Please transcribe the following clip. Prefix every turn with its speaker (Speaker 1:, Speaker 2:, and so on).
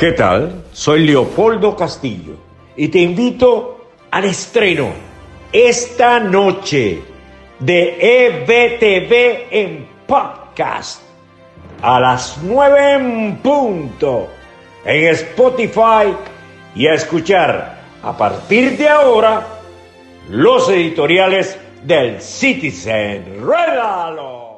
Speaker 1: ¿Qué tal? Soy Leopoldo Castillo y te invito al estreno esta noche de EBTV en podcast a las 9 en punto en Spotify y a escuchar a partir de ahora los editoriales del Citizen. ¡Regalo!